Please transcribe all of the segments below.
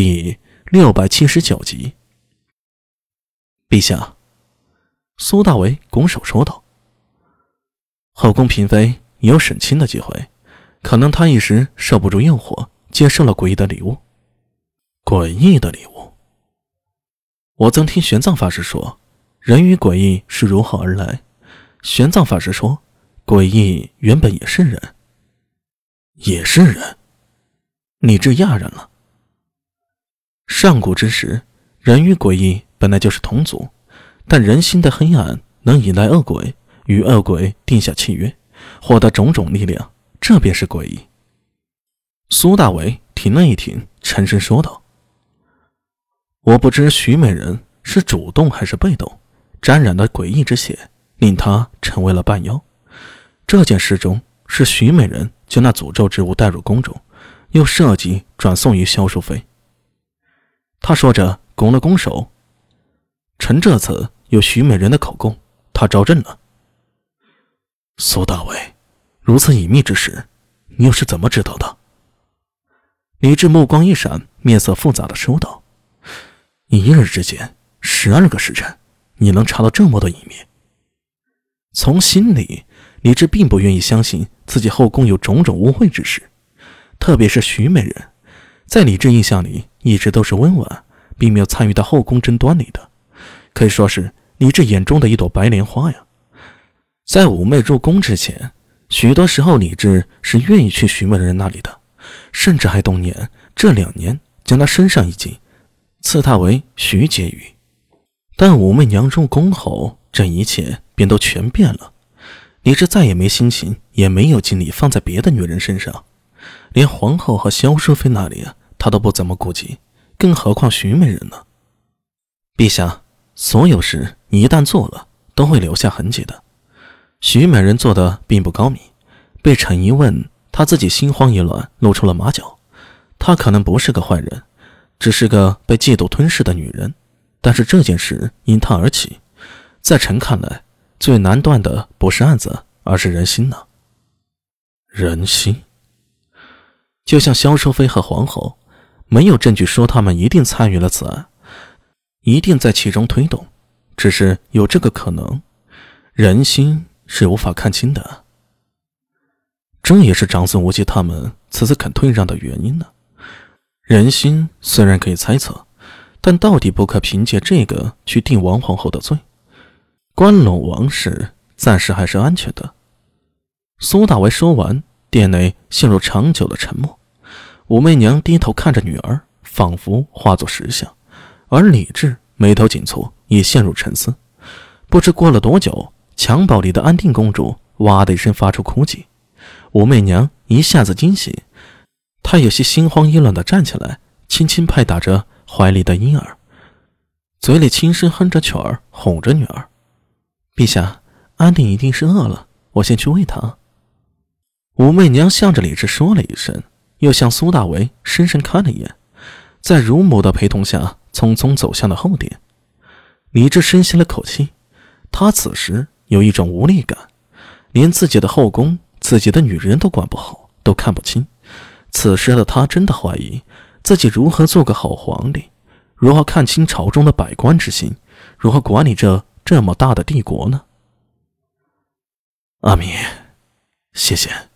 第六百七十九集。陛下，苏大为拱手说道：“后宫嫔妃也有省亲的机会，可能他一时受不住诱惑，接受了诡异的礼物。诡异的礼物。我曾听玄奘法师说，人与诡异是如何而来。玄奘法师说，诡异原本也是人，也是人。你这讶然了。”上古之时，人与鬼异本来就是同族，但人心的黑暗能引来恶鬼，与恶鬼定下契约，获得种种力量，这便是诡异。苏大为停了一停，沉声说道：“我不知徐美人是主动还是被动，沾染了诡异之血，令她成为了半妖。这件事中，是徐美人将那诅咒之物带入宫中，又设计转送于萧淑妃。”他说着，拱了拱手。臣这次有徐美人的口供，他招认了。苏大伟，如此隐秘之事，你又是怎么知道的？李治目光一闪，面色复杂的说道：“一日之间，十二个时辰，你能查到这么多隐秘？”从心里，李治并不愿意相信自己后宫有种种污秽之事，特别是徐美人。在李治印象里，一直都是温婉，并没有参与到后宫争端里的，可以说是李治眼中的一朵白莲花呀。在妩媚入宫之前，许多时候李治是愿意去徐美人那里的，甚至还动念这两年将她升上一级，赐她为徐婕妤。但武媚娘入宫后，这一切便都全变了。李治再也没心情，也没有精力放在别的女人身上，连皇后和萧淑妃那里啊。他都不怎么顾及，更何况徐美人呢？陛下，所有事你一旦做了，都会留下痕迹的。徐美人做的并不高明，被臣一问，她自己心慌意乱，露出了马脚。她可能不是个坏人，只是个被嫉妒吞噬的女人。但是这件事因她而起，在臣看来，最难断的不是案子，而是人心呢。人心，就像萧淑妃和皇后。没有证据说他们一定参与了此案，一定在其中推动，只是有这个可能。人心是无法看清的，这也是长孙无忌他们此次肯退让的原因呢。人心虽然可以猜测，但到底不可凭借这个去定王皇后的罪。关陇王室暂时还是安全的。苏大为说完，殿内陷入长久的沉默。武媚娘低头看着女儿，仿佛化作石像，而李治眉头紧蹙，也陷入沉思。不知过了多久，襁褓里的安定公主哇的一声发出哭泣。武媚娘一下子惊醒，她有些心慌意乱地站起来，轻轻拍打着怀里的婴儿，嘴里轻声哼着曲儿，哄着女儿：“陛下，安定一定是饿了，我先去喂她。”武媚娘向着李治说了一声。又向苏大为深深看了一眼，在乳母的陪同下，匆匆走向了后殿。李治深吸了口气，他此时有一种无力感，连自己的后宫、自己的女人都管不好，都看不清。此时的他真的怀疑自己如何做个好皇帝，如何看清朝中的百官之心，如何管理这这么大的帝国呢？阿弥，谢谢。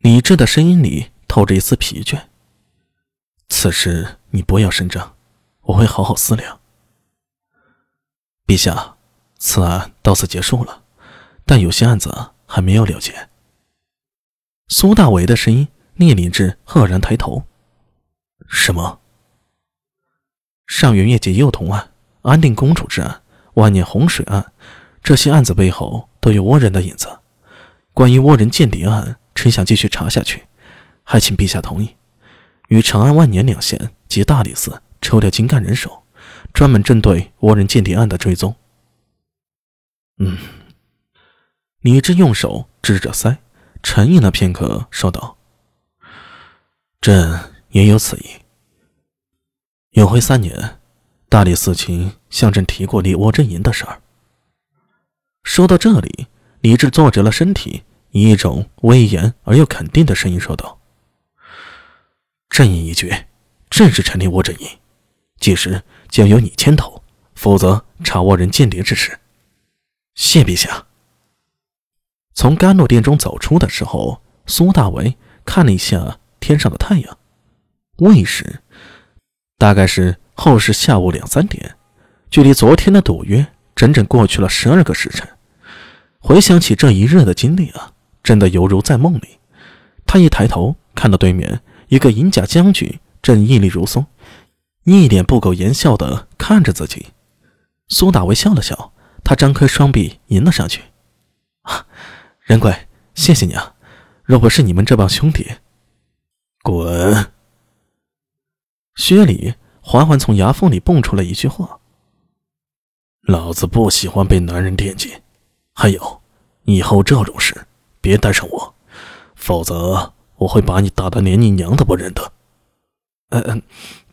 李治的声音里透着一丝疲倦。此事你不要声张，我会好好思量。陛下，此案到此结束了，但有些案子还没有了结。苏大为的声音聂李治赫然抬头。什么？上元月节幼童案、安定公主之案、万年洪水案，这些案子背后都有倭人的影子。关于倭人间谍案。臣想继续查下去，还请陛下同意，与长安万年两县及大理寺抽调精干人手，专门针对倭人间谍案的追踪。嗯，李治用手支着腮，沉吟了片刻，说道：“朕也有此意。永徽三年，大理寺卿向朕提过立倭阵营的事儿。”说到这里，李治坐直了身体。以一种威严而又肯定的声音说道：“朕意已决，正式成立我阵营，届时将由你牵头，负责查倭人间谍之事。谢陛下。从甘露殿中走出的时候，苏大为看了一下天上的太阳，未时，大概是后世下午两三点，距离昨天的赌约整整过去了十二个时辰。回想起这一日的经历啊，真的犹如在梦里。他一抬头，看到对面一个银甲将军正屹立如松，一脸不苟言笑的看着自己。苏大为笑了笑，他张开双臂迎了上去：“啊，仁贵，谢谢你啊！若不是你们这帮兄弟，滚！”薛礼缓缓从牙缝里蹦出了一句话：“老子不喜欢被男人惦记。”还有，以后这种事别带上我，否则我会把你打得连你娘都不认得。嗯嗯，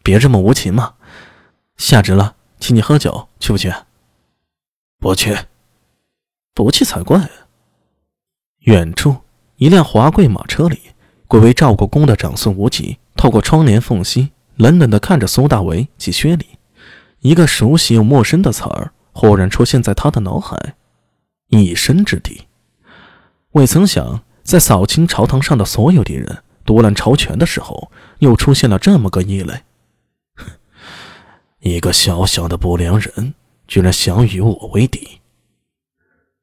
别这么无情嘛！下职了，请你喝酒，去不去？不去，不去才怪。远处一辆华贵马车里，贵为赵国公的长孙无忌透过窗帘缝隙，冷冷地看着苏大为及薛礼。一个熟悉又陌生的词儿忽然出现在他的脑海。一生之敌，未曾想在扫清朝堂上的所有敌人、夺揽朝权的时候，又出现了这么个异类。一个小小的不良人，居然想与我为敌。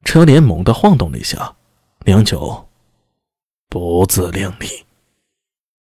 车帘猛地晃动了一下，良久，不自量力。